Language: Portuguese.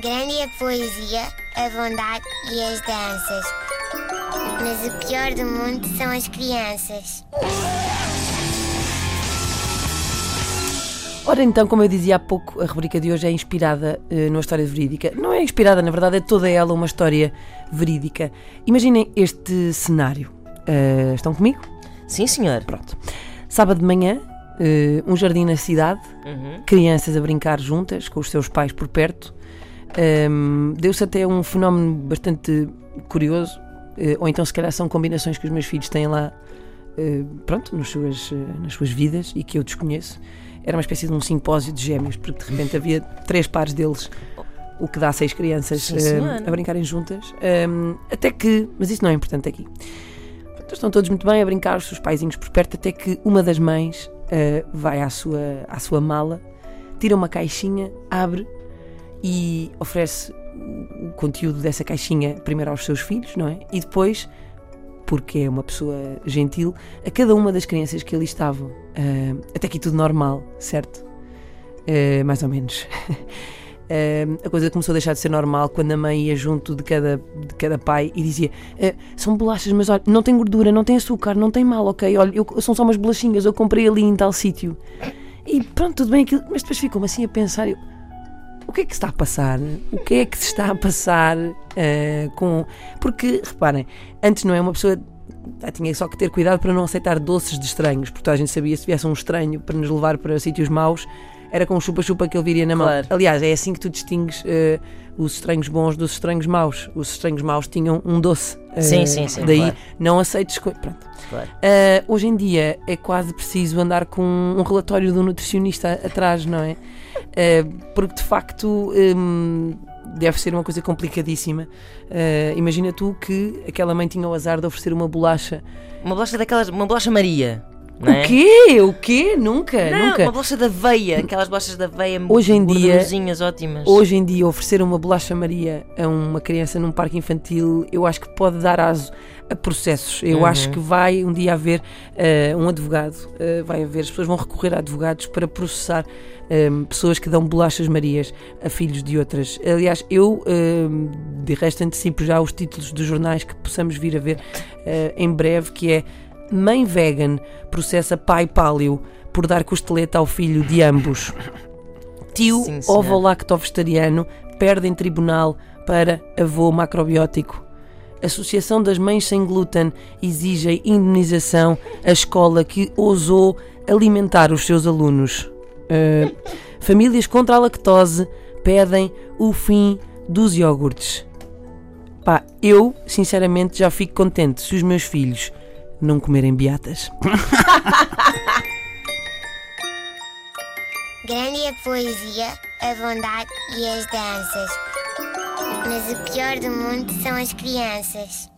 Grande é a poesia, a bondade e as danças. Mas o pior do mundo são as crianças. Ora então, como eu dizia há pouco, a rubrica de hoje é inspirada uh, numa história verídica. Não é inspirada, na verdade, é toda ela uma história verídica. Imaginem este cenário. Uh, estão comigo? Sim, senhor. Pronto. Sábado de manhã, uh, um jardim na cidade, uhum. crianças a brincar juntas, com os seus pais por perto. Um, Deu-se até um fenómeno bastante curioso, ou então se calhar são combinações que os meus filhos têm lá, pronto, nas suas, nas suas vidas e que eu desconheço era uma espécie de um simpósio de gêmeos, porque de repente havia três pares deles, o que dá seis crianças Sim, uh, a brincarem juntas. Um, até que, mas isso não é importante aqui. Estão todos muito bem a brincar, os seus paizinhos por perto, até que uma das mães uh, vai à sua, à sua mala, tira uma caixinha, abre e oferece o conteúdo dessa caixinha primeiro aos seus filhos, não é? E depois porque é uma pessoa gentil, a cada uma das crianças que ali estavam. Uh, até aqui tudo normal, certo? Uh, mais ou menos. Uh, a coisa começou a deixar de ser normal quando a mãe ia junto de cada, de cada pai e dizia: São bolachas, mas olha, não tem gordura, não tem açúcar, não tem mal, ok? Olha, eu, são só umas bolachinhas, eu comprei ali em tal sítio. E pronto, tudo bem aquilo, mas depois ficou-me assim a pensar: eu, o que é que está a passar? O que é que se está a passar uh, com. Porque, reparem, antes não é uma pessoa. Ah, tinha só que ter cuidado para não aceitar doces de estranhos, porque a gente sabia se viesse um estranho para nos levar para sítios maus, era com o chupa-chupa que ele viria na mão. Claro. Aliás, é assim que tu distingues uh, os estranhos bons dos estranhos maus. Os estranhos maus tinham um doce. Uh, sim, sim, sim. Daí claro. não aceites. Pronto. Claro. Uh, hoje em dia é quase preciso andar com um relatório do nutricionista atrás, não é? porque de facto. Um, deve ser uma coisa complicadíssima. imagina tu que aquela mãe tinha o azar de oferecer uma bolacha. Uma bolacha daquelas. Uma bolacha Maria. O quê? O quê? Nunca, não, nunca. Uma bolacha da veia, aquelas bolachas da veia hoje em dia, ótimas. Hoje em dia, oferecer uma bolacha Maria a uma criança num parque infantil, eu acho que pode dar aso a processos. Eu uhum. acho que vai um dia haver uh, um advogado, uh, vai haver, as pessoas vão recorrer a advogados para processar um, eh, pessoas que dão bolachas Marias a filhos de outras. Aliás, eu um, de resto antecipo já os títulos dos jornais que possamos vir a ver uh, em breve, que é Mãe vegan processa pai páleo por dar costeleta ao filho de ambos. Tio ovo-lacto-vegetariano perde em tribunal para avô macrobiótico. Associação das Mães Sem Glúten exige indenização à escola que ousou alimentar os seus alunos. Uh, famílias contra a lactose pedem o fim dos iogurtes. Pá, eu, sinceramente, já fico contente se os meus filhos não comerem beatas. Grande a poesia, a bondade e as danças. Mas o pior do mundo são as crianças.